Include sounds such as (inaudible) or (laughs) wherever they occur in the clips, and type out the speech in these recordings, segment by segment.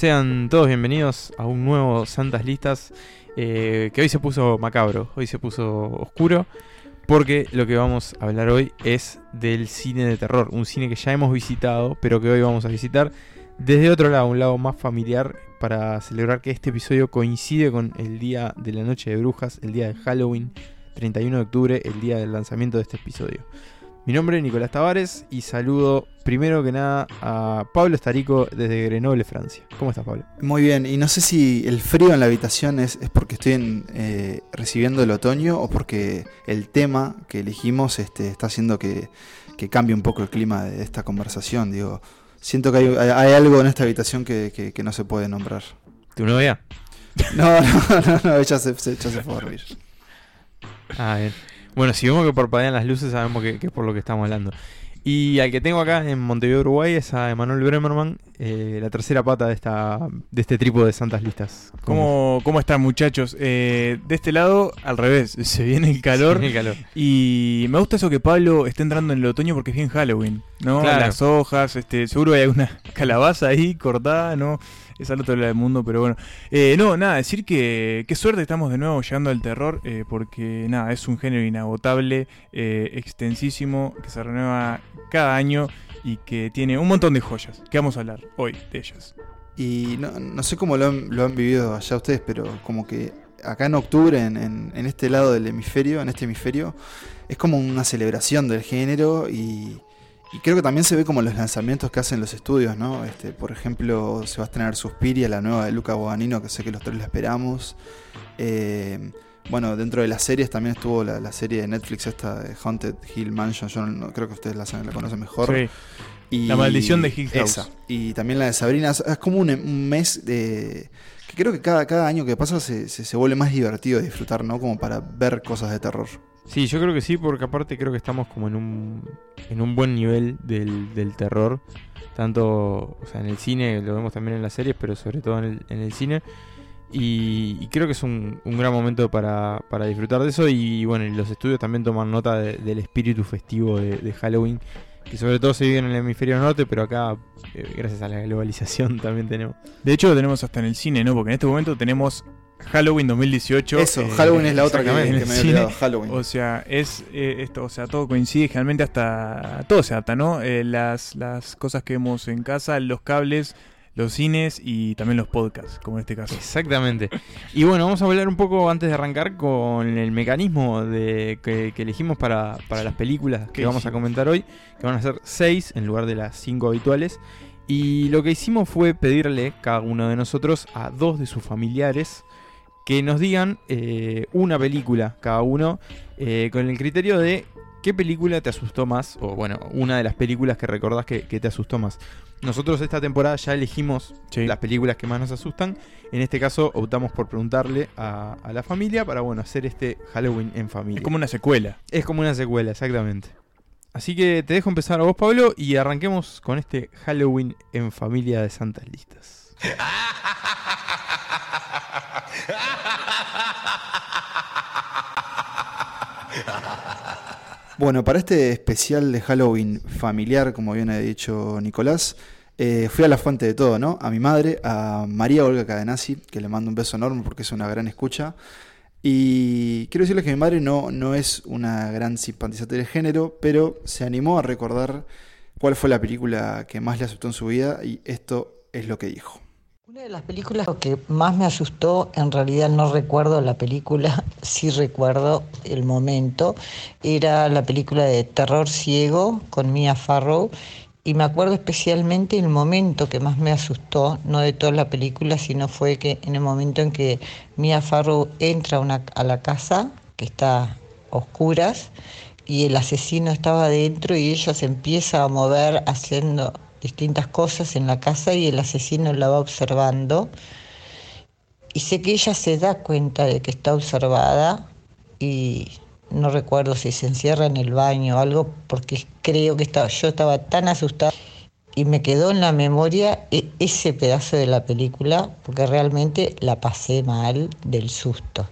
Sean todos bienvenidos a un nuevo Santas Listas eh, que hoy se puso macabro, hoy se puso oscuro, porque lo que vamos a hablar hoy es del cine de terror, un cine que ya hemos visitado, pero que hoy vamos a visitar desde otro lado, un lado más familiar, para celebrar que este episodio coincide con el día de la Noche de Brujas, el día de Halloween, 31 de octubre, el día del lanzamiento de este episodio. Mi nombre es Nicolás Tavares y saludo primero que nada a Pablo Estarico desde Grenoble, Francia. ¿Cómo estás, Pablo? Muy bien, y no sé si el frío en la habitación es, es porque estoy eh, recibiendo el otoño o porque el tema que elegimos este, está haciendo que, que cambie un poco el clima de esta conversación. Digo, siento que hay, hay algo en esta habitación que, que, que, no se puede nombrar. ¿Tu novia? (laughs) No, no, no, no ella, se, se, ella se fue a dormir. Ah, bien. Bueno, si vemos que parpadean las luces, sabemos que, que, es por lo que estamos hablando. Y al que tengo acá en Montevideo, Uruguay, es a Emanuel Bremerman, eh, la tercera pata de esta de este trípode de santas listas. ¿Cómo, ¿Cómo están, muchachos? Eh, de este lado, al revés, (laughs) se viene el calor. Se viene el calor. Y me gusta eso que Pablo esté entrando en el otoño porque es bien Halloween, ¿no? Claro. Las hojas, este, seguro hay alguna (laughs) calabaza ahí cortada, ¿no? Es al otro lado del mundo, pero bueno. Eh, no, nada, decir que qué suerte estamos de nuevo llegando al terror, eh, porque nada, es un género inagotable, eh, extensísimo, que se renueva cada año y que tiene un montón de joyas, que vamos a hablar hoy de ellas. Y no, no sé cómo lo han, vivido allá ustedes, pero como que acá en octubre, en, en este lado del hemisferio, en este hemisferio, es como una celebración del género y y creo que también se ve como los lanzamientos que hacen los estudios, ¿no? Este, por ejemplo, se va a estrenar Suspiria, la nueva de Luca Guadagnino, que sé que los tres la esperamos. Eh, bueno, dentro de las series también estuvo la, la, serie de Netflix esta de Haunted Hill Mansion, yo no, creo que ustedes la, la conocen mejor. Sí. Y, la maldición de Hill House. Esa. Y también la de Sabrina. Es como un, un mes de... que creo que cada, cada año que pasa se, se, se vuelve más divertido de disfrutar, ¿no? Como para ver cosas de terror. Sí, yo creo que sí, porque aparte creo que estamos como en un, en un buen nivel del, del terror. Tanto o sea, en el cine, lo vemos también en las series, pero sobre todo en el, en el cine. Y, creo que es un, un gran momento para, para, disfrutar de eso. Y bueno, los estudios también toman nota de, del espíritu festivo de, de, Halloween, que sobre todo se vive en el hemisferio norte, pero acá, eh, gracias a la globalización, (laughs) también tenemos. De hecho, lo tenemos hasta en el cine, ¿no? Porque en este momento tenemos Halloween 2018. Eso, eh, Halloween es la otra que, que me había olvidado, Halloween. O sea, es eh, esto, o sea, todo coincide, generalmente hasta todo se adapta, ¿no? Eh, las, las cosas que vemos en casa, los cables, los cines y también los podcasts, como en este caso. Exactamente. Y bueno, vamos a hablar un poco antes de arrancar con el mecanismo de que, que elegimos para, para, las películas que vamos a comentar hoy, que van a ser seis en lugar de las cinco habituales. Y lo que hicimos fue pedirle cada uno de nosotros a dos de sus familiares que nos digan eh, una película cada uno eh, con el criterio de qué película te asustó más, o bueno, una de las películas que recordás que, que te asustó más. Nosotros esta temporada ya elegimos sí. las películas que más nos asustan. En este caso optamos por preguntarle a, a, la familia para bueno, hacer este Halloween en familia. Es como una secuela. Es como una secuela, exactamente. Así que te dejo empezar a vos, Pablo, y arranquemos con este Halloween en familia de Santas Listas. (laughs) Bueno, para este especial de Halloween familiar, como bien ha dicho Nicolás, eh, fui a la fuente de todo, ¿no? A mi madre, a María Olga Cadenazzi, que le mando un beso enorme porque es una gran escucha. Y quiero decirles que mi madre no, no es una gran simpatizante del género, pero se animó a recordar cuál fue la película que más le asustó en su vida y esto es lo que dijo. Una de las películas que más me asustó, en realidad no recuerdo la película, (laughs) sí recuerdo el momento, era la película de Terror Ciego con Mia Farrow. Y me acuerdo especialmente el momento que más me asustó, no de toda la película, sino fue que en el momento en que Mia Farrow entra a, la casa, que está a oscuras, y el asesino estaba adentro y ella se empieza a mover haciendo distintas cosas en la casa y el asesino la va observando. Y sé que ella se da cuenta de que está observada y no recuerdo si se encierra en el baño o algo, porque creo que estaba, yo estaba tan asustada y me quedó en la memoria e, ese pedazo de la película, porque realmente la pasé mal del susto.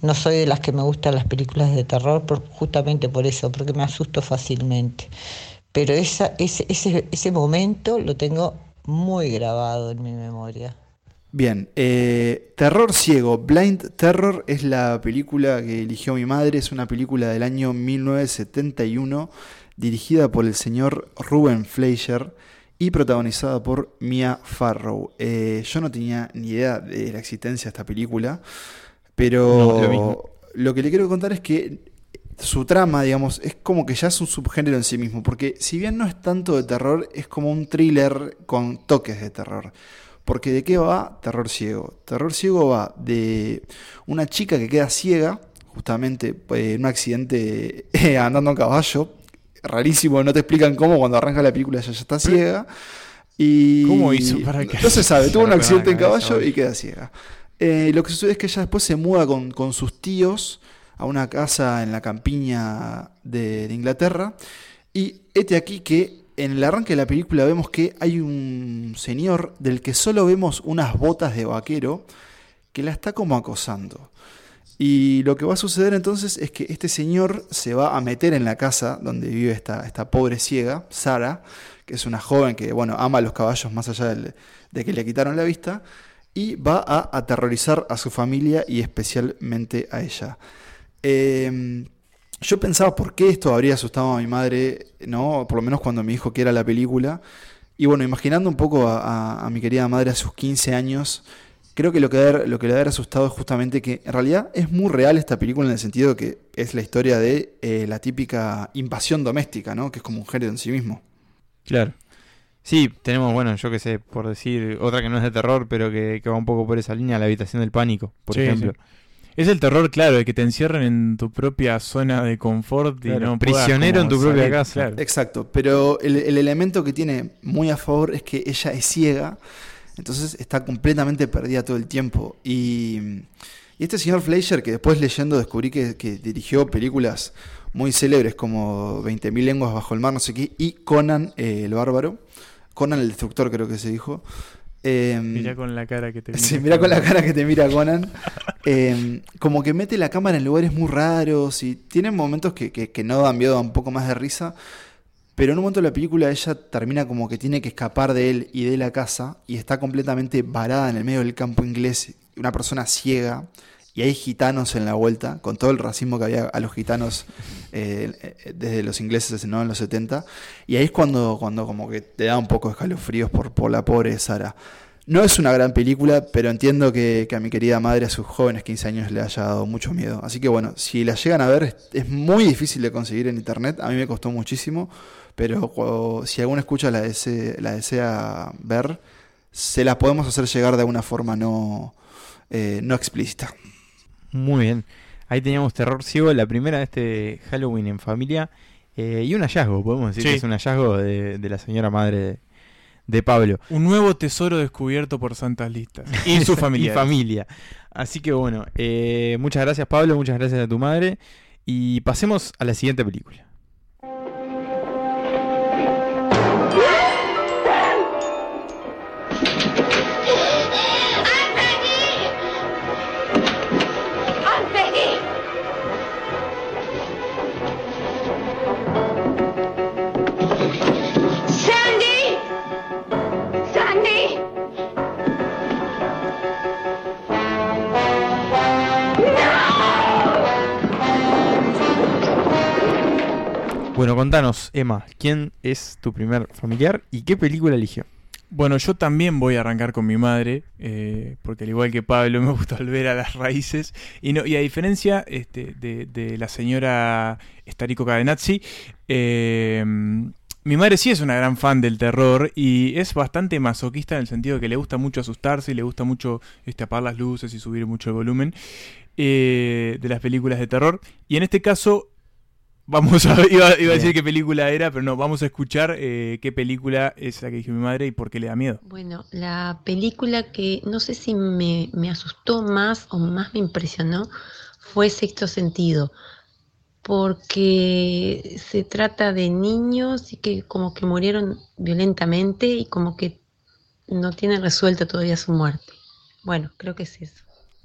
No soy de las que me gustan las películas de terror justamente por eso, porque me asusto fácilmente. Pero esa, ese, ese, ese momento lo tengo muy grabado en mi memoria. Bien, eh, Terror Ciego, Blind Terror es la película que eligió mi madre, es una película del año 1971 dirigida por el señor Ruben Fleischer y protagonizada por Mia Farrow. Eh, yo no tenía ni idea de la existencia de esta película, pero lo, que le quiero contar es que su trama, digamos, es como que ya es un subgénero en sí mismo, porque si bien no es tanto de terror, es como un thriller con toques de terror. Porque ¿de qué va Terror Ciego? Terror Ciego va de una chica que queda ciega, justamente eh, en un accidente (laughs) andando a caballo. Rarísimo, no te explican cómo cuando arranca la película ella ya está ciega. Y ¿Cómo hizo para que.? No se (laughs) sabe, tuvo un accidente en caballo y queda ciega. Eh, lo que sucede es que ella después se muda con, con sus tíos a una casa en la campiña de, Inglaterra. Y este aquí que en el arranque de la película vemos que hay un señor del que solo vemos unas botas de vaquero que la está como acosando. Y lo que va a suceder entonces es que este señor se va a meter en la casa donde vive esta, esta pobre ciega, Sara, que es una joven que bueno, ama a los caballos más allá de que le quitaron la vista, y va a aterrorizar a su familia y especialmente a ella. Eh, yo pensaba por qué esto habría asustado a mi madre, ¿no? Por lo menos cuando me dijo que era la película. Y bueno, imaginando un poco a, mi querida madre a sus 15 años, creo que lo que, lo que le había asustado es justamente que en realidad es muy real esta película en el sentido que es la historia de eh, la típica invasión doméstica, ¿no? Que es como un género en sí mismo. Claro. Sí, tenemos, bueno, yo qué sé, por decir, otra que no es de terror, pero que, va un poco por esa línea, la habitación del pánico, por ejemplo. Es el terror, claro, de que te encierren en tu propia zona de confort y no prisionero en tu propia casa. Exacto, pero el, elemento que tiene muy a favor es que ella es ciega, entonces está completamente perdida todo el tiempo. Y, este señor Fleischer, que después leyendo descubrí que, dirigió películas muy célebres como 20.000 lenguas bajo el mar, no sé qué, y Conan eh, el bárbaro, Conan el destructor creo que se dijo. Em, mira con la cara que te mira. (laughs) Sí, mira con la cara que te mira Conan. (laughs) Em, como que mete la cámara en lugares muy raros y tiene momentos que, que, no dan miedo, un poco más de risa. Pero en un momento de la película ella termina como que tiene que escapar de él y de la casa y está completamente varada en el medio del campo inglés, una persona ciega y hay gitanos en la vuelta, con todo el racismo que había a los gitanos eh, desde los ingleses en los 70. Y ahí es cuando, cuando como que te da un poco de escalofríos por, por la pobre Sara. No es una gran película, pero entiendo que, a mi querida madre a sus jóvenes 15 años le haya dado mucho miedo. Así que bueno, si la llegan a ver, es, muy difícil de conseguir en internet. A mí me costó muchísimo, pero si alguna escucha la, la desea ver, se la podemos hacer llegar de una forma no, eh, no explícita. Muy bien. Ahí teníamos Terror Ciego, la primera de este Halloween en familia. Eh, y un hallazgo, podemos decir que es un hallazgo de, la señora madre de, Pablo. Un nuevo tesoro descubierto por Santas Listas. Y su familia. (laughs) (laughs) y familia. Así que bueno, eh, muchas gracias Pablo, muchas gracias a tu madre. Y pasemos a la siguiente película. Bueno, contanos, Emma, ¿quién es tu primer familiar y qué película eligió? Bueno, yo también voy a arrancar con mi madre, eh, porque al igual que Pablo (laughs) me gusta volver a las raíces. Y, no, y a diferencia este, de, la señora Starico Cadenazzi, eh, mi madre sí es una gran fan del terror y es bastante masoquista en el sentido de que le gusta mucho asustarse y le gusta mucho este, apagar las luces y subir mucho el volumen eh, de las películas de terror. Y en este caso Vamos a, iba, a decir qué película era, pero no, vamos a escuchar eh, qué película es la que dijo mi madre y por qué le da miedo. Bueno, la película que no sé si me, asustó más o más me impresionó fue Sexto Sentido. porque se trata de niños y que como que murieron violentamente y como que no tienen resuelta todavía su muerte. Bueno, creo que es eso.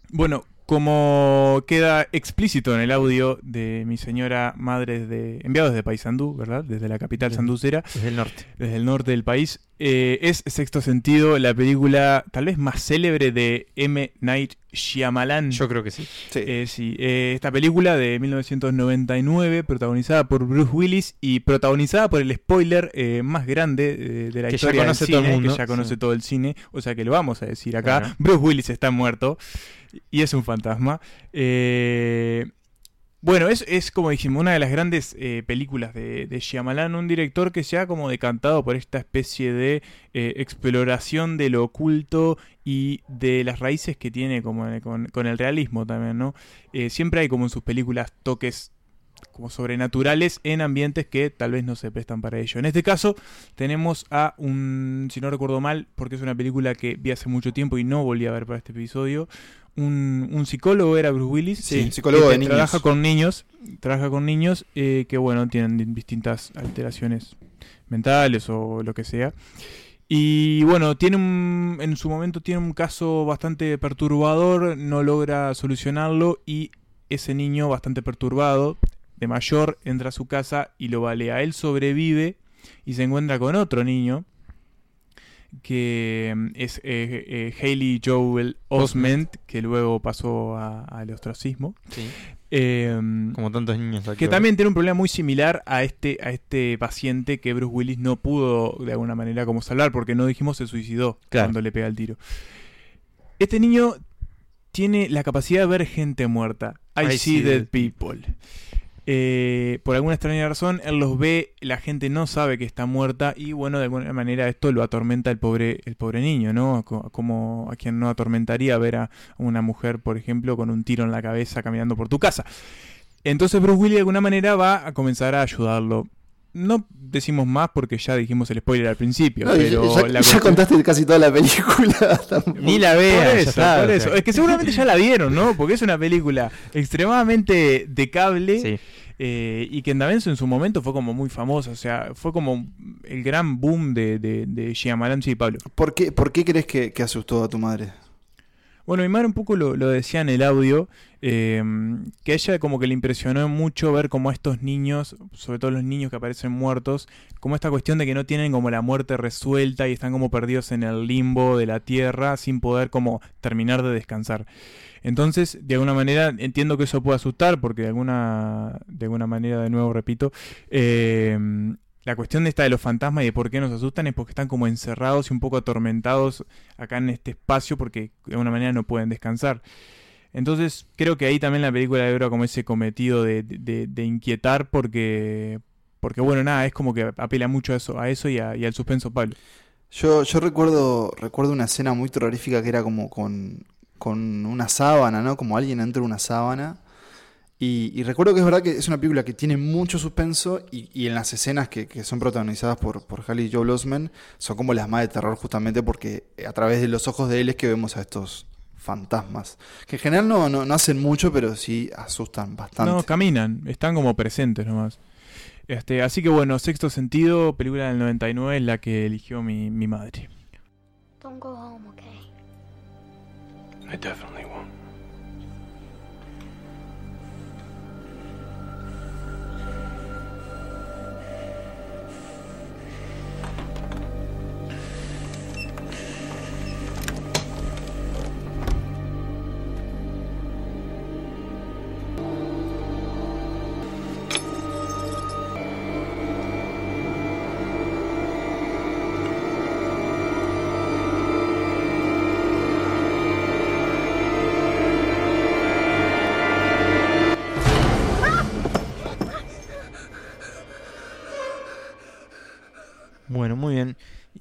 Bueno, como queda explícito en el audio de mi señora madre de enviados de Paysandú, ¿verdad? Desde la capital sanducera. Desde el norte. Desde el norte del país. Eh, es Sexto Sentido, la película tal vez más célebre de M. Night Shyamalan. Yo creo que sí. Sí. Eh, sí, eh, esta película de 1999, protagonizada por Bruce Willis y protagonizada por el spoiler eh, más grande de la Que ya conoce del todo el cine, mundo, que ya conoce sí. todo el cine, o sea que lo vamos a decir acá. Bueno. Bruce Willis está muerto y es un fantasma. Eh, bueno, es, es como dijimos, una de las grandes eh, películas de, de Shyamalan, un director que se ha como decantado por esta especie de eh, exploración de lo oculto y de las raíces que tiene como con, con el realismo también, ¿no? Eh, siempre hay como en sus películas toques como sobrenaturales en ambientes que tal vez no se prestan para ello. En este caso tenemos a un, si no recuerdo mal, porque es una película que vi hace mucho tiempo y no volví a ver para este episodio, un, un psicólogo era Bruce Willis, Sí, psicólogo que de niños. trabaja con niños, trabaja con niños eh, que bueno tienen di- distintas alteraciones mentales o lo que sea. Y bueno, tiene un, en su momento tiene un caso bastante perturbador, no logra solucionarlo y ese niño bastante perturbado, de mayor, entra a su casa y lo balea. Él sobrevive y se encuentra con otro niño que mm, es eh, eh, Haley Joel Osment, que luego pasó al ostracismo. Sí. Eh, Como tantos niños aquí. que también tiene un problema muy similar a este, a este paciente que Bruce Willis no pudo de alguna manera como salvar, porque no dijimos se suicidó Claro. cuando le pega el tiro. Este niño tiene la capacidad de ver gente muerta. I, see, dead people. Eh, por alguna extraña razón, él los ve, la gente no sabe que está muerta y bueno, de alguna manera esto lo atormenta el pobre, el pobre niño, ¿no? Co- Como a quien no atormentaría ver a una mujer, por ejemplo, con un tiro en la cabeza caminando por tu casa. Entonces Bruce Willis de alguna manera va a comenzar a ayudarlo. No decimos más porque ya dijimos el spoiler al principio, No, pero ya, la ya cuestión- contaste casi toda la película. (laughs) tampoco. Ni la por eso, está, por o eso. sea. Es que seguramente ya la vieron, ¿no? Porque es una película extremadamente de cable Sí. eh, y que también en su momento fue como muy famosa. O sea, fue como el gran boom de, de, de Shyamalan, sí, Pablo. ¿Por qué, por qué crees que, que asustó a tu madre? Bueno, mi madre un poco lo, decía en el audio, eh, que a ella como que le impresionó mucho ver como estos niños, sobre todo los niños que aparecen muertos, como esta cuestión de que no tienen como la muerte resuelta y están como perdidos en el limbo de la tierra sin poder como terminar de descansar. Entonces, de alguna manera, entiendo que eso puede asustar, porque de alguna, de alguna manera, de nuevo repito, eh, la cuestión de esta de los fantasmas y de por qué nos asustan es porque están como encerrados y un poco atormentados acá en este espacio porque de alguna manera no pueden descansar. Entonces creo que ahí también la película logra como ese cometido de, de- de inquietar porque, porque bueno, nada, es como que apela mucho a eso, a eso y, a- al suspenso, Pablo. Yo, yo recuerdo, recuerdo una escena muy terrorífica que era como con, con una sábana, ¿no? Como alguien entra en una sábana. Y, y recuerdo que es verdad que es una película que tiene mucho suspenso y, y en las escenas que, que son protagonizadas por, por Haley Joel Osment son como las más de terror justamente porque a través de los ojos de él es que vemos a estos fantasmas. Que en general no, no, no hacen mucho, pero sí asustan bastante. No, caminan, están como presentes nomás. Este, así que bueno, Sexto Sentido, película del 99, es la que eligió mi, mi madre. Don't go home, okay? I definitely won't.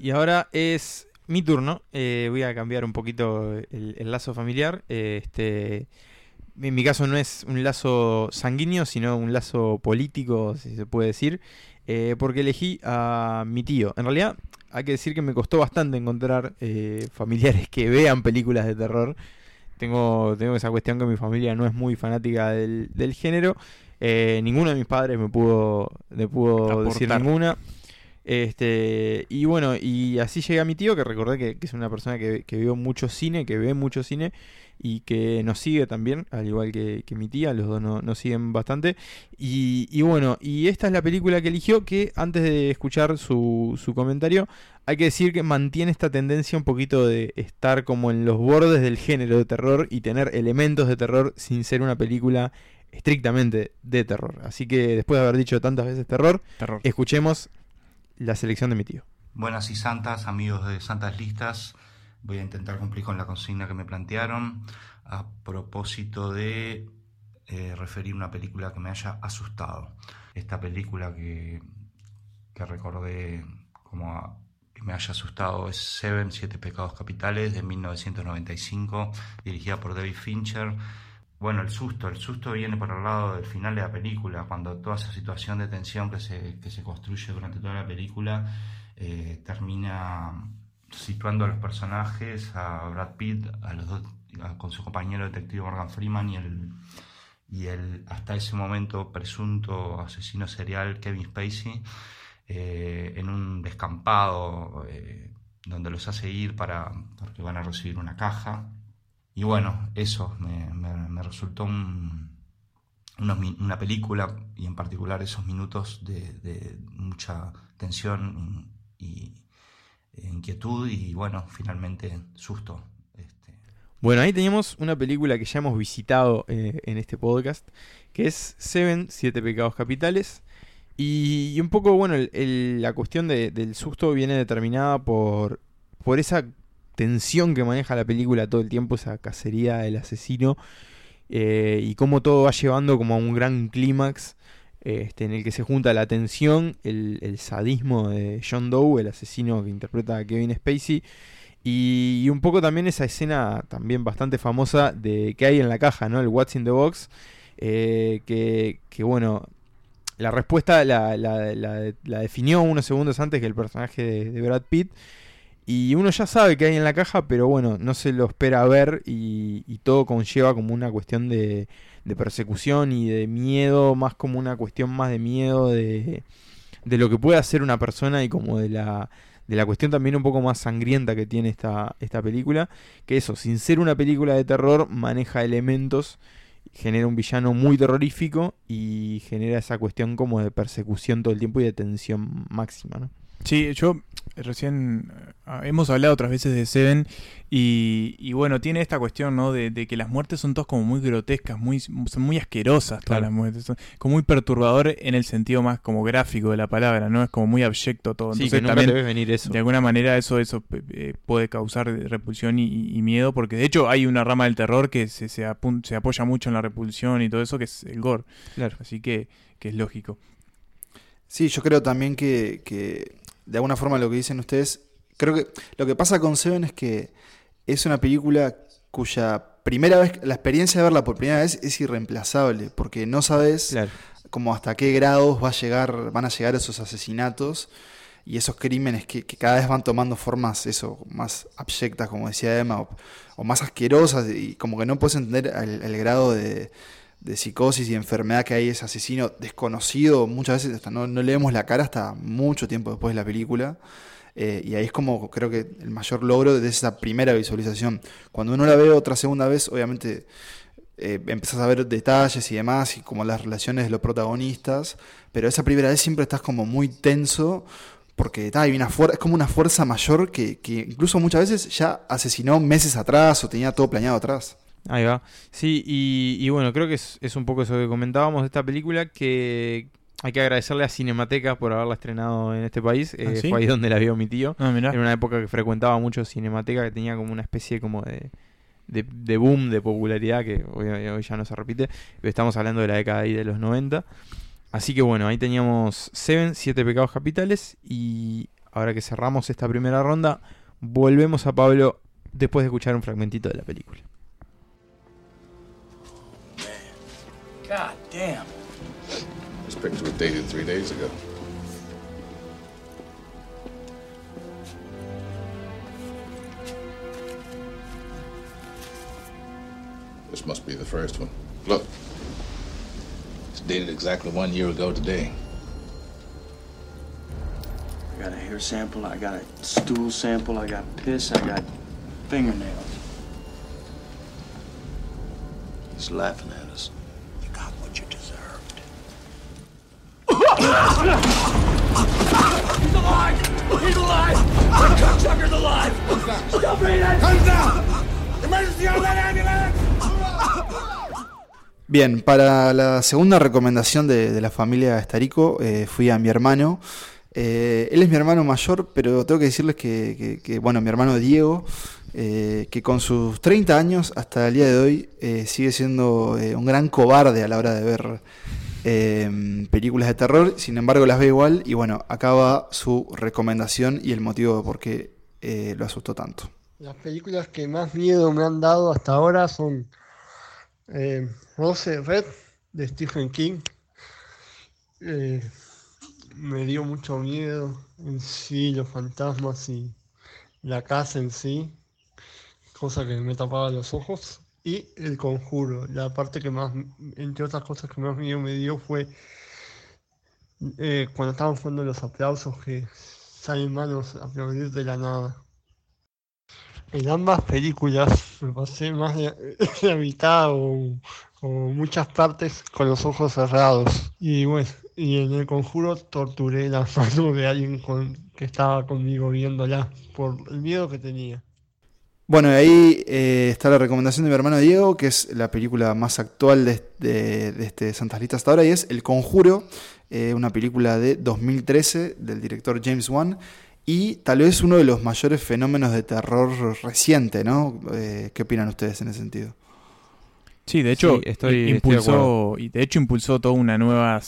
Y ahora es mi turno. Eh, voy a cambiar un poquito el, el lazo familiar. Eh, este, en mi caso no es un lazo sanguíneo, sino un lazo político, si se puede decir, eh, porque elegí a mi tío. En realidad, hay que decir que me costó bastante encontrar eh, familiares que vean películas de terror. tengo, tengo esa cuestión que mi familia no es muy fanática del, del género. Eh, ninguno de mis padres me pudo, me pudo decir ninguna. Este, y bueno, y así llegué a mi tío, que recordé que, que es una persona que, que vio mucho cine, que ve mucho cine y que nos sigue también, al igual que, que mi tía, los dos no- nos siguen bastante. Y, y bueno, y esta es la película que eligió, que antes de escuchar su, su comentario, hay que decir que mantiene esta tendencia un poquito de estar como en los bordes del género de terror y tener elementos de terror sin ser una película estrictamente de terror. Así que después de haber dicho tantas veces terror, Terror. escuchemos la selección de mi tío. Buenas y santas, amigos de Santas Listas. Voy a intentar cumplir con la consigna que me plantearon a propósito de eh, referir una película que me haya asustado. Esta película que, que recordé como que me haya asustado es Seven, Siete Pecados Capitales de 1995, dirigida por David Fincher. Bueno, el susto, el susto viene por el lado del final de la película, cuando toda esa situación de tensión que se, que se construye durante toda la película eh, termina situando a los personajes, a Brad Pitt, a los dos, con su compañero detective Morgan Freeman y el, y el hasta ese momento presunto asesino serial Kevin Spacey eh, en un descampado eh, donde los hace ir para porque van a recibir una caja y bueno eso me, resultó una película y en particular esos minutos de, mucha tensión y, e inquietud y bueno finalmente susto este, Bueno, ahí teníamos una película que ya hemos visitado eh, en este podcast, que es Seven, Siete Pecados Capitales. Y, un poco, bueno, la cuestión de- del susto viene determinada por, por esa tensión que maneja la película todo el tiempo, esa cacería del asesino, eh, y cómo todo va llevando como a un gran clímax. Este, en el que se junta la tensión, el, sadismo de John Doe, el asesino que interpreta a Kevin Spacey, y, un poco también esa escena también bastante famosa de que hay en la caja, ¿no? El What's in the Box. eh, que, que, bueno, la respuesta la, la- la- definió unos segundos antes que el personaje de Brad Pitt. Y uno ya sabe que hay en la caja, pero bueno, no se lo espera ver y, todo conlleva como una cuestión de, de persecución y de miedo, más como una cuestión más de miedo de, de lo que puede hacer una persona y como de la, de la cuestión también un poco más sangrienta que tiene esta, esta película, que eso, sin ser una película de terror, maneja elementos, genera un villano muy terrorífico y genera esa cuestión como de persecución todo el tiempo y de tensión máxima, ¿no? Sí, yo recién eh, hemos hablado otras veces de Seven y, y bueno, tiene esta cuestión, ¿no? De, de que las muertes son todas como muy grotescas, muy, son muy asquerosas todas Claro. las muertes, son como muy perturbador en el sentido más como gráfico de la palabra, ¿no? Es como muy abyecto todo. Sí, Entonces que nunca también te ves venir eso. de alguna manera eso, eso eh, puede causar repulsión y, y miedo, porque de hecho hay una rama del terror que se, se, apun- se apoya mucho en la repulsión y todo eso, que es el gore. Claro. Así que, que es lógico. Sí, yo creo también que, que de alguna forma lo que dicen ustedes, creo que lo que pasa con Seven es que es una película cuya primera vez, la experiencia de verla por primera vez es irreemplazable, porque no sabes Claro. como hasta qué grados va a llegar, van a llegar esos asesinatos y esos crímenes que, que cada vez van tomando formas eso, más abyectas, como decía Emma, o, o más asquerosas, y como que no puedes entender el, el grado de, de psicosis y enfermedad que hay ese asesino desconocido, muchas veces hasta no, no le vemos la cara hasta mucho tiempo después de la película. Eh, y ahí es como creo que el mayor logro de esa primera visualización. Cuando uno la ve otra segunda vez, obviamente eh, empezás a ver detalles y demás, y como las relaciones de los protagonistas, pero esa primera vez siempre estás como muy tenso, porque hay una es como una fuerza mayor que, que incluso muchas veces ya asesinó meses atrás o tenía todo planeado atrás. Ahí va. Sí, y, y bueno, creo que es, es un poco eso que comentábamos de esta película, que hay que agradecerle a Cinemateca por haberla estrenado en este país. ¿Ah, Eh, sí? Fue ahí donde la vio mi tío. Ah. En una época que frecuentaba mucho Cinemateca, que tenía como una especie como de, de, de boom, de popularidad, que hoy, hoy ya no se repite. Estamos hablando de la década ahí de los 90. Así que bueno, ahí teníamos Seven, Siete Pecados Capitales. Y ahora que cerramos esta primera ronda, volvemos a Pablo después de escuchar un fragmentito de la película. Damn. This picture was dated three days ago. This must be the first one. Look. It's dated exactly one year ago today. I got a hair sample, I got a stool sample, I got piss, I got fingernails. He's laughing at us. Bien, para la segunda recomendación de, de la familia Estarico, eh, fui a mi hermano. Eh, él es mi hermano mayor, pero tengo que decirles que, bueno, mi hermano Diego, eh, que con sus 30 años hasta el día de hoy eh, sigue siendo un gran cobarde a la hora de ver eh, películas de terror, sin embargo las ve igual y bueno, acaba su recomendación y el motivo de por qué eh, lo asustó tanto. Las películas que más miedo me han dado hasta ahora son eh, Rose Red de Stephen King. Eh, me dio mucho miedo en sí, los fantasmas y la casa en sí, cosa que me tapaba los ojos. Y el conjuro, la parte que más, entre otras cosas que más miedo me dio fue eh, cuando estaban jugando los aplausos que salen manos a aplaudir de la nada. En ambas películas me pasé más de (laughs) la mitad o, o muchas partes con los ojos cerrados. Y bueno, y en el conjuro torturé la (laughs) mano de alguien con, que estaba conmigo viéndola por el miedo que tenía. Bueno, y ahí eh, está la recomendación de mi hermano Diego, que es la película más actual de, de- de este Santas Listas hasta ahora, y es El Conjuro, eh, una película de 2013 del director James Wan, y tal vez uno de los mayores fenómenos de terror reciente, ¿no? Eh, ¿Qué opinan ustedes en ese sentido? Sí, de hecho, Sí, estoy- de impulsó, y de hecho impulsó toda una nueva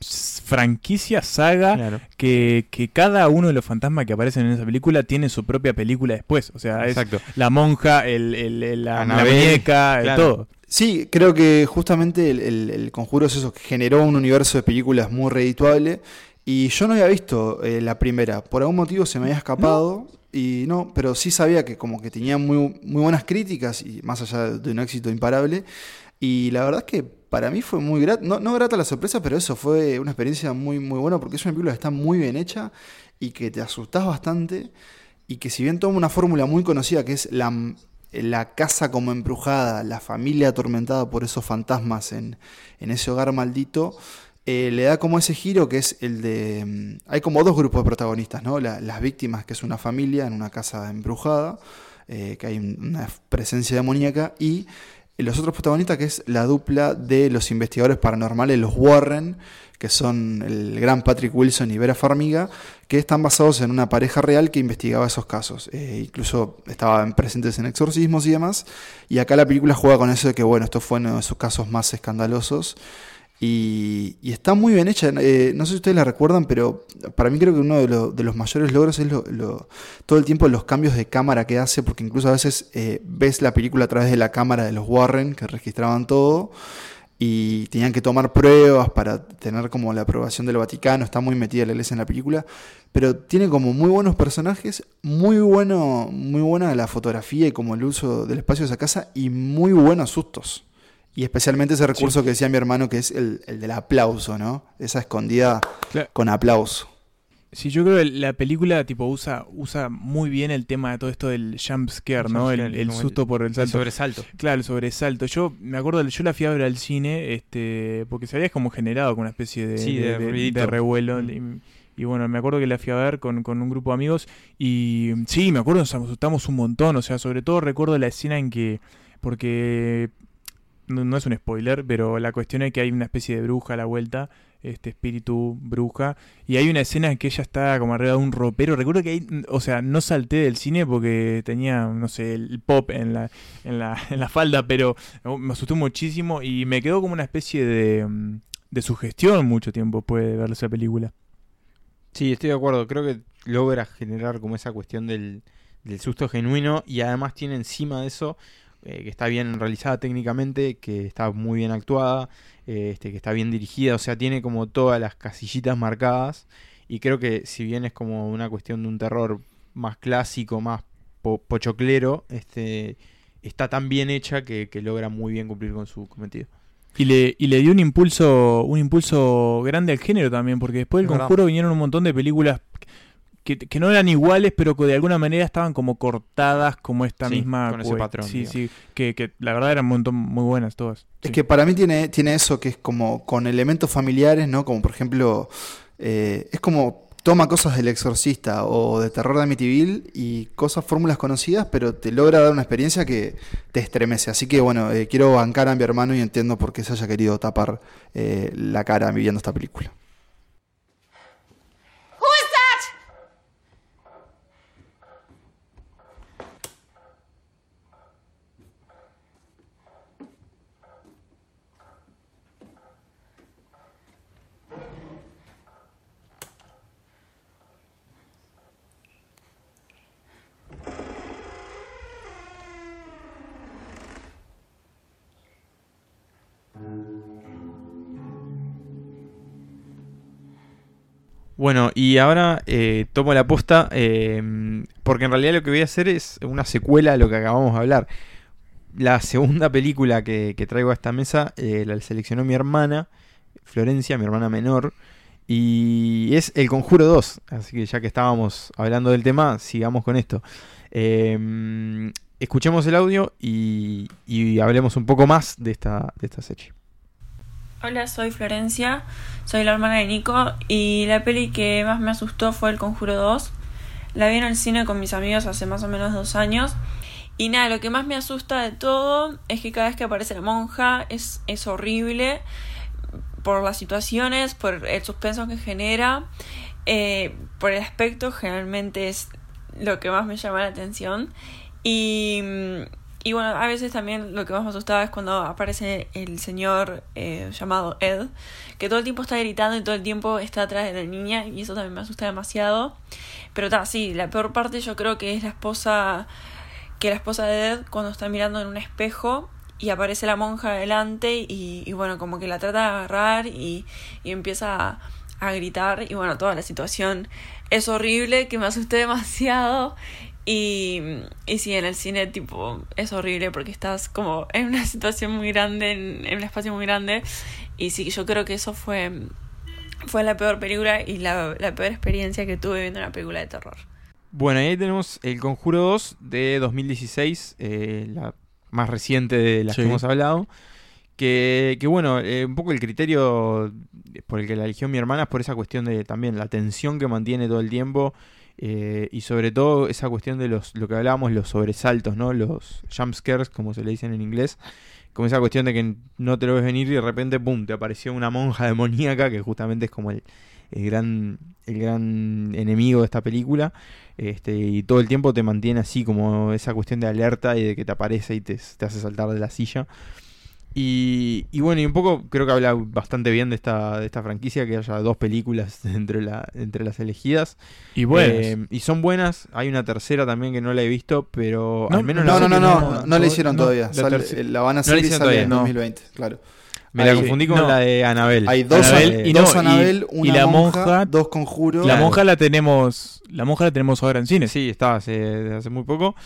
franquicia, saga, Claro. que, que cada uno de los fantasmas que aparecen en esa película tiene su propia película después. O sea, es Exacto. la monja, el, el- el- la, la muñeca, el claro. todo. Sí, creo que justamente el, el- el conjuro es eso, que generó un universo de películas muy redituable. Y yo no había visto eh, la primera, por algún motivo se me había escapado. Y no, pero sí sabía que como que tenía muy, muy buenas críticas y más allá de, de un éxito imparable. Y la verdad es que para mí fue muy grata, no, no grata la sorpresa, pero eso fue una experiencia muy, muy buena porque es una película que está muy bien hecha y que te asustás bastante. Y que si bien toma una fórmula muy conocida que es la, la casa como embrujada, la familia atormentada por esos fantasmas en, en ese hogar maldito, eh, le da como ese giro que es el de... mm, Hay como dos grupos de protagonistas, ¿no? La- las víctimas, que es una familia en una casa embrujada, eh, que hay un- una presencia demoníaca, y los otros protagonistas, que es la dupla de los investigadores paranormales, los Warren, que son el gran Patrick Wilson y Vera Farmiga, que están basados en una pareja real que investigaba esos casos. Eh, incluso estaban presentes en exorcismos y demás. Y acá la película juega con eso de que, bueno, esto fue uno de sus casos más escandalosos. Y, está muy bien hecha. Eh, no sé si ustedes la recuerdan, pero para mí creo que uno de, de los mayores logros es lo- lo- todo el tiempo los cambios de cámara que hace, porque incluso a veces eh, ves la película a través de la cámara de los Warren, que registraban todo, y tenían que tomar pruebas para tener como la aprobación del Vaticano. Está muy metida la iglesia en la película, pero tiene como muy buenos personajes, muy, bueno, muy buena la fotografía y como el uso del espacio de esa casa, y muy buenos sustos. Y especialmente ese recurso que decía mi hermano, que es el, el del aplauso, ¿no? Esa escondida Claro. con aplauso. Sí, yo creo que la película tipo usa usa muy bien el tema de todo esto del jump scare, El ¿no? jump El, scare, el el- susto por el el salto. sobresalto. Claro, el sobresalto. Yo me acuerdo, yo la fui a ver al cine, este, porque se había como generado con una especie de, Sí, de ruidito. de revuelo. Mm. Y, y bueno, me acuerdo que la fui a ver con, con un grupo de amigos y sí, me acuerdo, nos asustamos un montón. O sea, sobre todo recuerdo la escena en que, porque no, es un spoiler, pero la cuestión es que hay una especie de bruja a la vuelta, este espíritu bruja, y hay una escena en que ella está como arriba de un ropero. Recuerdo que ahí, o sea, no salté del cine porque tenía, no sé, el pop en la, en la, en falda, pero me asustó muchísimo y me quedó como una especie de, mm, de sugestión mucho tiempo después de ver esa película. Sí, estoy de acuerdo. Creo que logra generar como esa cuestión del, del susto genuino y además tiene encima de eso eh, que está bien realizada técnicamente, que está muy bien actuada, eh, este, que está bien dirigida, o sea, tiene como todas las casillitas marcadas y creo que si bien es como una cuestión de un terror más clásico, más po- pochoclero, este está tan bien hecha que, que logra muy bien cumplir con su cometido. Y le, y le dio un impulso, un impulso grande al género también, porque después del conjuro vinieron un montón de películas que, que no eran iguales, pero que de alguna manera estaban como cortadas como esta Sí, misma con ese patrón, Sí, digamos. sí, que, que la verdad eran un montón muy buenas todas. Es Sí. que para mí tiene, tiene eso que es como con elementos familiares, ¿no? Como por ejemplo, eh, es como toma cosas del exorcista o de terror de Amityville y cosas, fórmulas conocidas, pero te logra dar una experiencia que te estremece. Así que bueno, eh, quiero bancar a mi hermano y entiendo por qué se haya querido tapar eh, la cara viendo esta película. Bueno, y ahora eh, tomo la posta eh, porque en realidad lo que voy a hacer es una secuela a lo que acabamos de hablar. La segunda película que, traigo a esta mesa eh, la seleccionó mi hermana, Florencia, mi hermana menor, y es El Conjuro 2. Así que ya que estábamos hablando del tema, sigamos con esto. Eh, escuchemos el audio y, y hablemos un poco más de esta, de esta serie. Hola, soy Florencia, soy la hermana de Nico y la peli que más me asustó fue El Conjuro 2. La vi en el cine con mis amigos hace más o menos dos años. Y nada, lo que más me asusta de todo es que cada vez que aparece la monja es, es horrible por las situaciones, por el suspenso que genera, eh, por el aspecto, generalmente es lo que más me llama la atención. Y, y bueno, a veces también lo que más me asustaba es cuando aparece el señor eh, llamado Ed, que todo el tiempo está gritando y todo el tiempo está atrás de la niña, y eso también me asusta demasiado. Pero ta, sí, la peor parte yo creo que es la esposa, que la esposa de Ed cuando está mirando en un espejo y aparece la monja adelante y, y bueno, como que la trata de agarrar y, y empieza a, a gritar y bueno, toda la situación es horrible, que me asusté (laughs) demasiado y, y sí, en el cine tipo es horrible porque estás como en una situación muy grande, en, en un espacio muy grande y sí, yo creo que eso fue, fue la peor película y la, la peor experiencia que tuve viendo una película de terror. Bueno, y ahí tenemos El Conjuro 2 de 2016, eh, la más reciente de las Sí. que hemos hablado. Que, que bueno, eh, un poco el criterio por el que la eligió mi hermana es por esa cuestión de también la tensión que mantiene todo el tiempo eh, y sobre todo esa cuestión de los lo que hablábamos, los sobresaltos, ¿no? Los jump scares, como se le dicen en inglés. Como esa cuestión de que no te lo ves venir y de repente, ¡pum!, te apareció una monja (laughs) demoníaca que justamente es como el, el gran, el gran enemigo de esta película. Este, y todo el tiempo te mantiene así, como esa cuestión de alerta y de que te aparece y te, te hace saltar de la silla. Y, y bueno, y un poco creo que habla bastante bien de esta, de esta franquicia, que haya dos películas (laughs) entre, la, entre las elegidas. Y buenas. Eh, y son buenas. Hay una tercera también que no la he visto, pero No, al menos No, la no, no, no, no, no la hicieron no, todavía. la Sale- tercera- la van a hacer y sale todavía, en no. 2020, claro. Me la confundí con no. la de Anabel. Hay dos, Anabel, an- y dos no, y- Anabel, y una la monja, monja- dos conjuros. La monja la tenemos, la monja la tenemos ahora en cine. Sí, está hace, desde hace muy poco.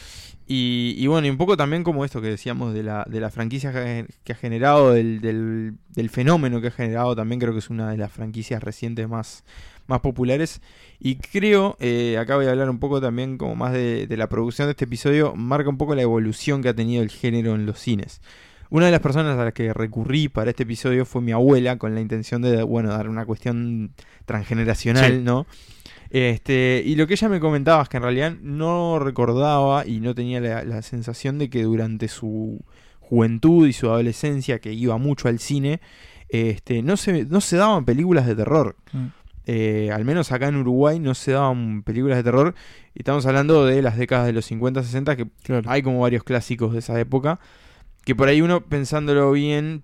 Y, y bueno, y un poco también como esto que decíamos de la, de la franquicia que, ha generado, del, del, del fenómeno que ha generado, también creo que es una de las franquicias recientes más, más populares. Y creo, eh, acá voy a hablar un poco también como más de, de la producción de este episodio, marca un poco la evolución que ha tenido el género en los cines. Una de las personas a las que recurrí para este episodio fue mi abuela, con la intención de, bueno, dar una cuestión transgeneracional, Sí. ¿no? Este, y lo que ella me comentaba es que en realidad no recordaba y no tenía la, la sensación de que durante su juventud y su adolescencia, que iba mucho al cine, este, no, se, no se daban películas de terror. Mm. Eh, al menos acá en Uruguay no se daban películas de terror. Y estamos hablando de las décadas de los 50, 60, que Claro. hay como varios clásicos de esa época. Que por ahí uno, pensándolo bien,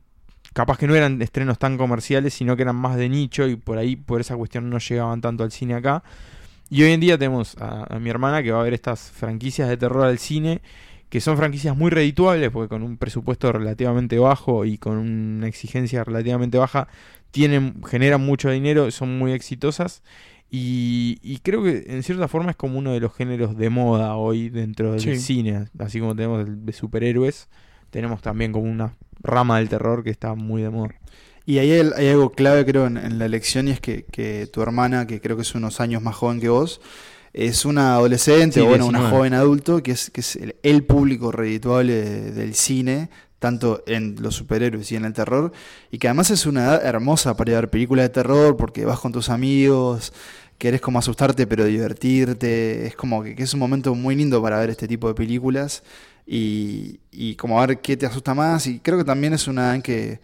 capaz que no eran estrenos tan comerciales, sino que eran más de nicho y por ahí, por esa cuestión, no llegaban tanto al cine acá. Y hoy en día tenemos a, a mi hermana que va a ver estas franquicias de terror al cine que son franquicias muy redituables, porque con un presupuesto relativamente bajo y con una exigencia relativamente baja, tienen, generan mucho dinero, son muy exitosas. Y, creo que en cierta forma es como uno de los géneros de moda hoy dentro del cine, así como tenemos el de superhéroes, tenemos también como una rama del terror que está muy de moda. Y ahí hay, algo clave creo en, la elección y es que, que, tu hermana, que creo que es unos años más joven que vos, es una adolescente o bueno, una joven adulto que es, que es el, público redituable del cine, tanto en los superhéroes y en el terror, y que además es una edad hermosa para ir a ver películas de terror porque vas con tus amigos, querés como asustarte pero divertirte, es como que, es un momento muy lindo para ver este tipo de películas y, como a ver qué te asusta más, y creo que también es una en que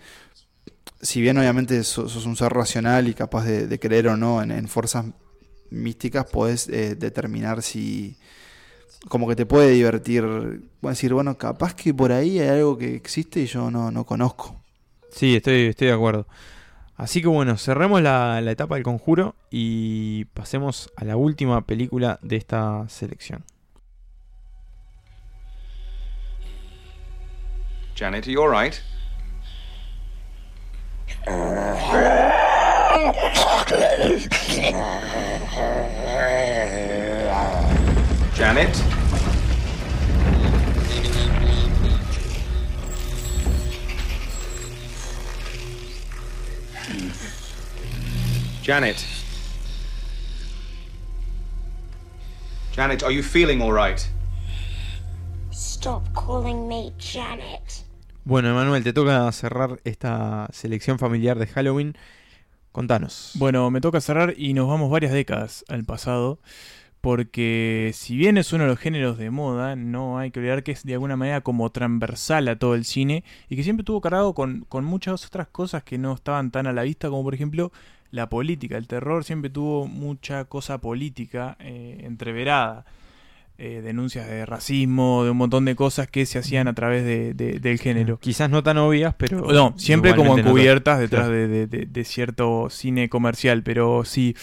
si bien obviamente sos, un ser racional y capaz de, creer o no en fuerzas místicas podés eh, determinar si como que te puede divertir, decir, bueno, capaz que por ahí hay algo que existe y yo no, no conozco. Sí, estoy, estoy de acuerdo. Así que bueno, cerremos la, la etapa del conjuro y pasemos a la última película de esta selección. Janet, are you alright? Janet? Janet? Janet, are you feeling all right? Stop calling me Janet. Bueno, Emanuel, te toca cerrar esta selección familiar de Halloween. Contanos. Bueno, me toca cerrar y nos vamos varias décadas al pasado. Porque si bien es uno de los géneros de moda, no hay que olvidar que es de alguna manera como transversal a todo el cine y que siempre estuvo cargado con, muchas otras cosas que no estaban tan a la vista, como por ejemplo la política. El terror siempre tuvo mucha cosa política eh, entreverada. Eh, denuncias de racismo, de un montón de cosas que se hacían a través de, del género. Quizás no tan obvias, pero... No, siempre como encubiertas detrás de, cierto cine comercial, pero sí.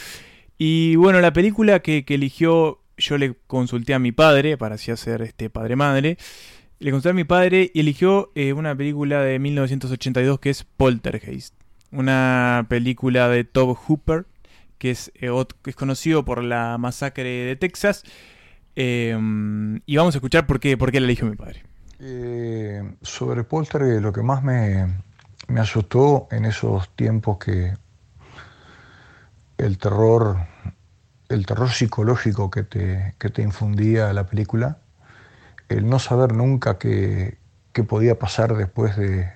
Y bueno, la película que, eligió, yo le consulté a mi padre, para así hacer este padre-madre, le consulté a mi padre y eligió eh, una película de 1982 que es Poltergeist. Una película de Tob Hooper, que es, eh, que es conocido por la masacre de Texas Em, y vamos a escuchar por qué, por qué la eligió mi padre. Eh, sobre Poltergeist, lo que más me, me asustó en esos tiempos que el terror, el terror psicológico que te, que te infundía la película, el no saber nunca qué, podía pasar después de,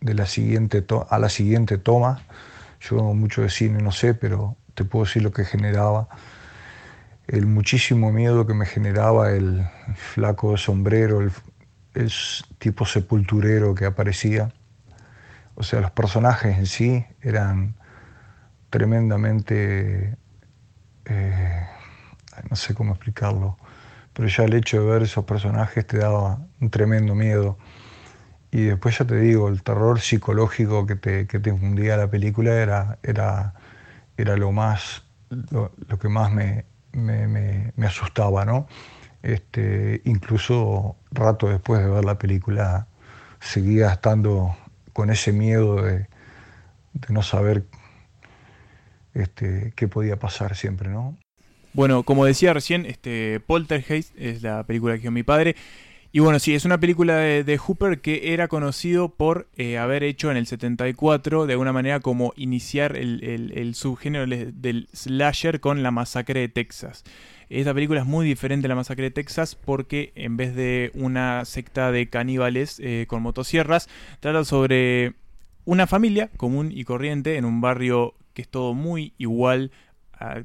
de la siguiente a la siguiente toma. Yo mucho de cine no sé, pero te puedo decir lo que generaba el muchísimo miedo que me generaba el flaco sombrero, el, tipo sepulturero que aparecía. O sea, los personajes en sí eran tremendamente, eh, no sé cómo explicarlo, pero ya el hecho de ver esos personajes te daba un tremendo miedo. Y después ya te digo, el terror psicológico que te, que te infundía la película era, era, era lo, más, lo que más me, me, asustaba, ¿no? Este, incluso rato después de ver la película seguía estando con ese miedo de, no saber este, qué podía pasar siempre, ¿no? Bueno, como decía recién, este, Poltergeist es la película que hizo mi padre. Y bueno, sí, es una película de, Hooper que era conocido por eh, haber hecho en el 74, de alguna manera, como iniciar el, subgénero del slasher con la masacre de Texas. Esta película es muy diferente a la masacre de Texas porque en vez de una secta de caníbales eh, con motosierras, trata sobre una familia común y corriente en un barrio que es todo muy igual,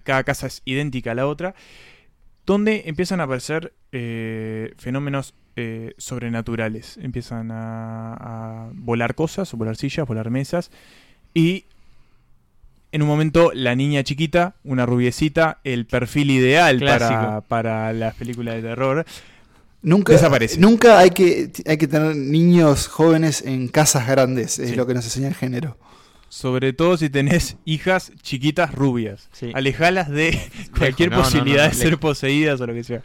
cada casa es idéntica a la otra, donde empiezan a aparecer eh, fenómenos eh, sobrenaturales. Empiezan a, volar cosas, volar sillas, volar mesas. Y en un momento la niña chiquita, una rubiecita, el perfil ideal para, para las películas de terror. Nunca, desaparece. Nunca hay que, hay que tener niños jóvenes en casas grandes, es lo que nos enseña el género. Sobre todo si tenés hijas chiquitas rubias. Alejalas de (laughs) cualquier posibilidad de ser poseídas o lo que sea.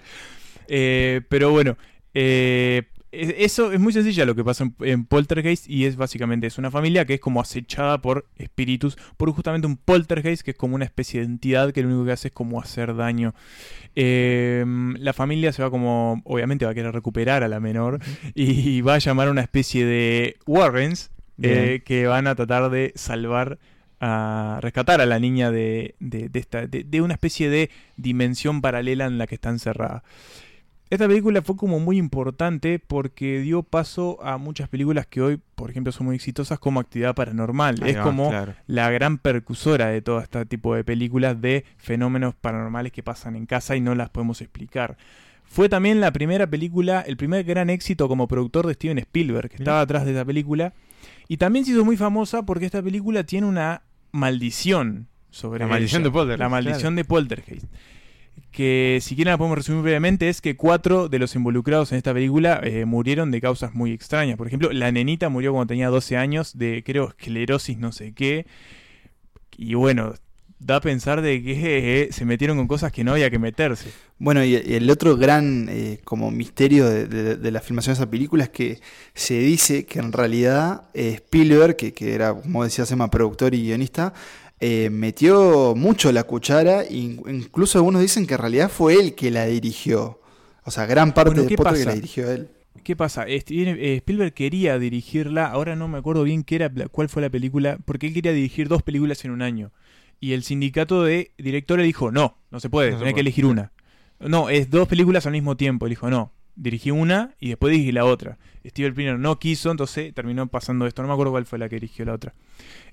Eh, pero bueno, eh, es- eso es muy sencilla lo que pasa en, en Poltergeist y es básicamente es una familia que es como acechada por espíritus, por justamente un poltergeist que es como una especie de entidad que lo único que hace es como hacer daño. Eh, la familia se va como, obviamente va a querer recuperar a la menor y va a llamar a una especie de Warrens eh, que van a tratar de salvar a rescatar a la niña de, de- de esta, de, de una especie de dimensión paralela en la que está encerrada. Esta película fue como muy importante porque dio paso a muchas películas que hoy, por ejemplo, son muy exitosas como Actividad Paranormal. Ahí es va, como claro. la gran percusora de todo este tipo de películas de fenómenos paranormales que pasan en casa y no las podemos explicar. Fue también la primera película, el primer gran éxito como productor de Steven Spielberg, que estaba atrás de esa película. Y también se hizo muy famosa porque esta película tiene una maldición sobre La maldición de Poltergeist, La maldición claro. de Poltergeist. Que si quieren la podemos resumir brevemente, es que cuatro de los involucrados en esta película eh, murieron de causas muy extrañas. Por ejemplo, la nenita murió cuando tenía 12 años de, creo, esclerosis no sé qué. Y bueno, da a pensar de que eh, se metieron con cosas que no había que meterse. Bueno, y el otro gran eh, como misterio de, de- de la filmación de esa película es que se dice que en realidad eh, Spielberg, que, que era, como decía Sema, productor y guionista, eh, metió mucho la cuchara, e in- incluso algunos dicen que en realidad fue él que la dirigió. O sea, gran parte Bueno, de ¿qué Poltergeist pasa? la dirigió él. ¿Qué pasa? Spielberg quería dirigirla, ahora no me acuerdo bien qué era, cuál fue la película, porque él quería dirigir dos películas en un año. Y el sindicato de directores dijo, no, no se puede, No tenés que elegir una. No, es dos películas al mismo tiempo. Él dijo, no, dirigí una y después dirigí la otra. Steven Spielberg no quiso, entonces terminó pasando esto. No me acuerdo cuál fue la que dirigió la otra.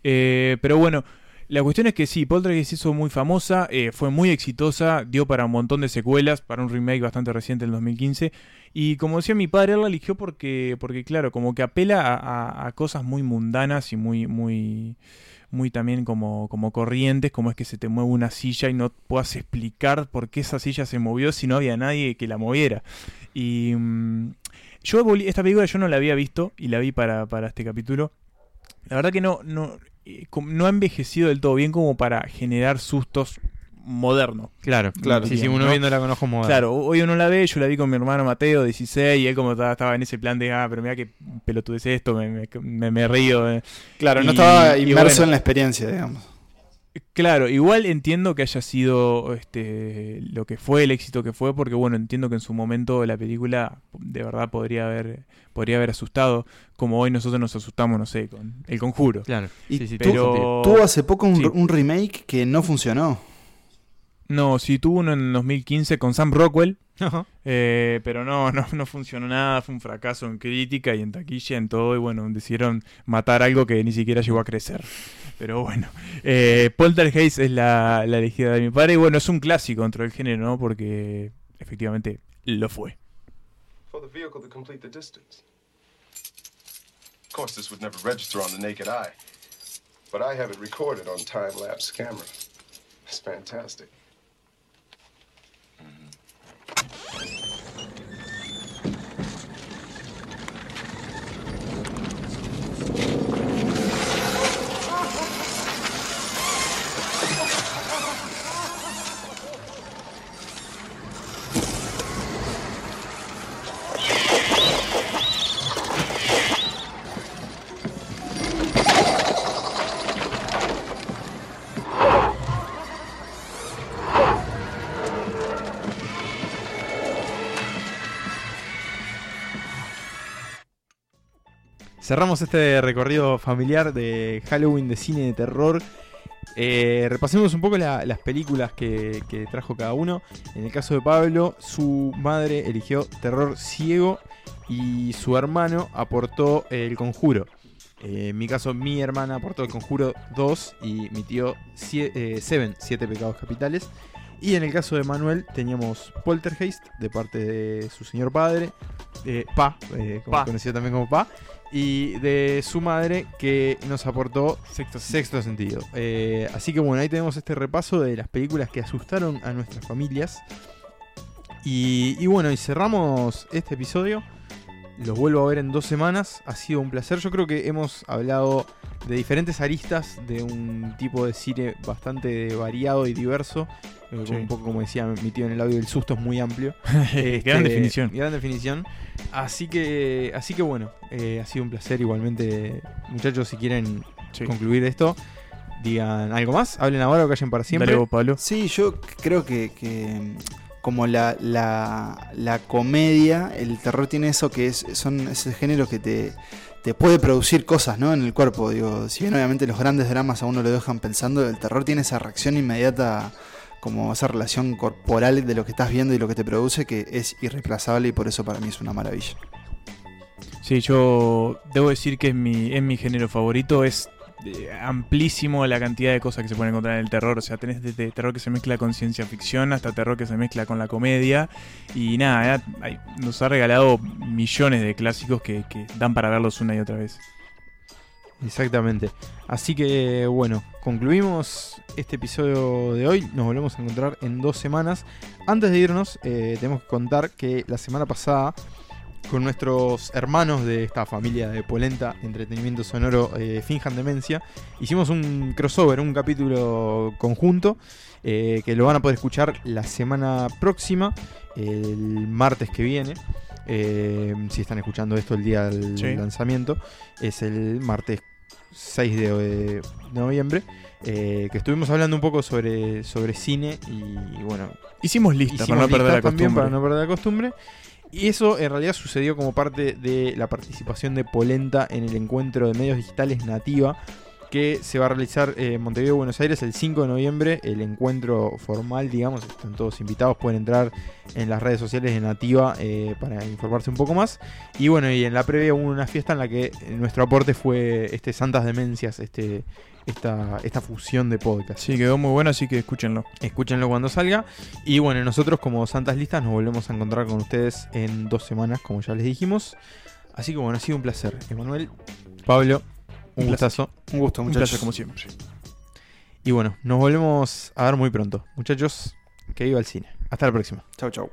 Eh, pero bueno, la cuestión es que sí, Poltergeist se hizo muy famosa, eh, fue muy exitosa, dio para un montón de secuelas, para un remake bastante reciente del 2015. Y como decía mi padre, él la eligió porque, porque claro, como que apela a, a- a cosas muy mundanas y muy, muy, muy también como, como corrientes, como es que se te mueve una silla y no puedas explicar por qué esa silla se movió si no había nadie que la moviera. Y mm, yo esta película yo no la había visto y la vi para, para este capítulo. La verdad que no, no, eh, no ha envejecido del todo bien como para generar sustos modernos. Claro, Claro. Sí, sí, Bien, uno ¿no? viéndola con ojos modernos. Claro, hoy uno la ve, yo la vi con mi hermano Mateo, 16, y él como estaba, estaba en ese plan de, ah, pero mira que pelotudez esto, me, me, me- me río. eh. Claro, no estaba inmerso bueno, en la experiencia, digamos. Claro, igual entiendo que haya sido este lo que fue, el éxito que fue, porque bueno, entiendo que en su momento la película de verdad podría haber, podría haber asustado, como hoy nosotros nos asustamos, no sé, con El Conjuro. Claro. Y Sí, sí, tuvo hace poco un, Sí. un remake que no funcionó. No, sí tuvo uno en 2015 con Sam Rockwell, Ajá. eh, pero no, no, no funcionó nada, fue un fracaso en crítica y en taquilla, en todo, y bueno, decidieron matar algo que ni siquiera llegó a crecer. Pero bueno, eh, Poltergeist es la, la elegida de mi padre, y bueno, es un clásico dentro del género, ¿no? Porque efectivamente lo fue. For the vehicle to complete the distance. Of course, this would never register on the naked eye, but I have it recorded on time lapse camera. It's fantastic. Cerramos este recorrido familiar de Halloween de cine de terror. Eh, repasemos un poco la- las películas que, que trajo cada uno. En el caso de Pablo, su madre eligió Terror Ciego y su hermano aportó El Conjuro. Eh, en mi caso, mi hermana aportó El Conjuro 2 y mi tío Sie- eh, Seven, Siete Pecados Capitales. Y en el caso de Manuel teníamos Poltergeist de parte de su señor padre, eh, Pa, eh, como Pa. conocido también como Pa, y de su madre que nos aportó Sexto, Sentido. Eh, así que bueno, ahí tenemos este repaso de las películas que asustaron a nuestras familias. Y, y bueno, y cerramos este episodio los vuelvo a ver en dos semanas. Ha sido un placer. Yo creo que hemos hablado de diferentes aristas de un tipo de cine bastante variado y diverso. Eh, Sí. Un poco como decía mi tío en el audio, el susto es muy amplio. (laughs) Gran definición. Gran definición. Así que, así que bueno, eh, ha sido un placer igualmente. Muchachos, si quieren concluir esto, digan algo más. Hablen ahora o callen para siempre. Sí, yo creo que, que como la, la, la comedia, el terror tiene eso que es son ese género que te, te puede producir cosas ¿no? en el cuerpo. Digo, si bien obviamente los grandes dramas a uno lo dejan pensando, el terror tiene esa reacción inmediata como esa relación corporal de lo que estás viendo y lo que te produce que es irreemplazable y por eso para mí es una maravilla. Sí, yo debo decir que es mi, es mi género favorito. Es amplísimo la cantidad de cosas que se pueden encontrar en el terror. O sea, tenés desde terror que se mezcla con ciencia ficción hasta terror que se mezcla con la comedia. Y nada, eh, nos ha regalado millones de clásicos que, que dan para verlos una y otra vez. Exactamente. Así que bueno, concluimos este episodio de hoy. Nos volvemos a encontrar en dos semanas. Antes de irnos, eh, tenemos que contar que la semana pasada, con nuestros hermanos de esta familia de Polenta Entretenimiento Sonoro eh, Finjan Demencia, hicimos un crossover, un capítulo conjunto. eh, que lo van a poder escuchar la semana próxima, el martes que viene. Eh, si están escuchando esto el día del Sí. lanzamiento, es el martes 6 de, de noviembre. eh, que estuvimos hablando un poco sobre, sobre cine y bueno. Hicimos lista para no también para no perder la costumbre. Y eso en realidad sucedió como parte de la participación de Polenta en el encuentro de medios digitales Nativa, que se va a realizar eh, en Montevideo, Buenos Aires, el 5 de noviembre. El encuentro formal, digamos, están todos invitados, pueden entrar en las redes sociales de Nativa eh, para informarse un poco más. Y bueno, y en la previa hubo una fiesta en la que nuestro aporte fue este Santas Demencias, este, esta, esta fusión de podcast. Sí, quedó muy bueno, así que escúchenlo. Escúchenlo cuando salga. Y bueno, nosotros como Santas Listas nos volvemos a encontrar con ustedes en dos semanas, como ya les dijimos. Así que bueno, ha sido un placer. Emanuel, Pablo, un, Un gustazo. Un gusto, Un muchachos. placer como siempre. Y bueno, nos volvemos a ver muy pronto. Muchachos, que viva el cine. Hasta la próxima. Chau, chau.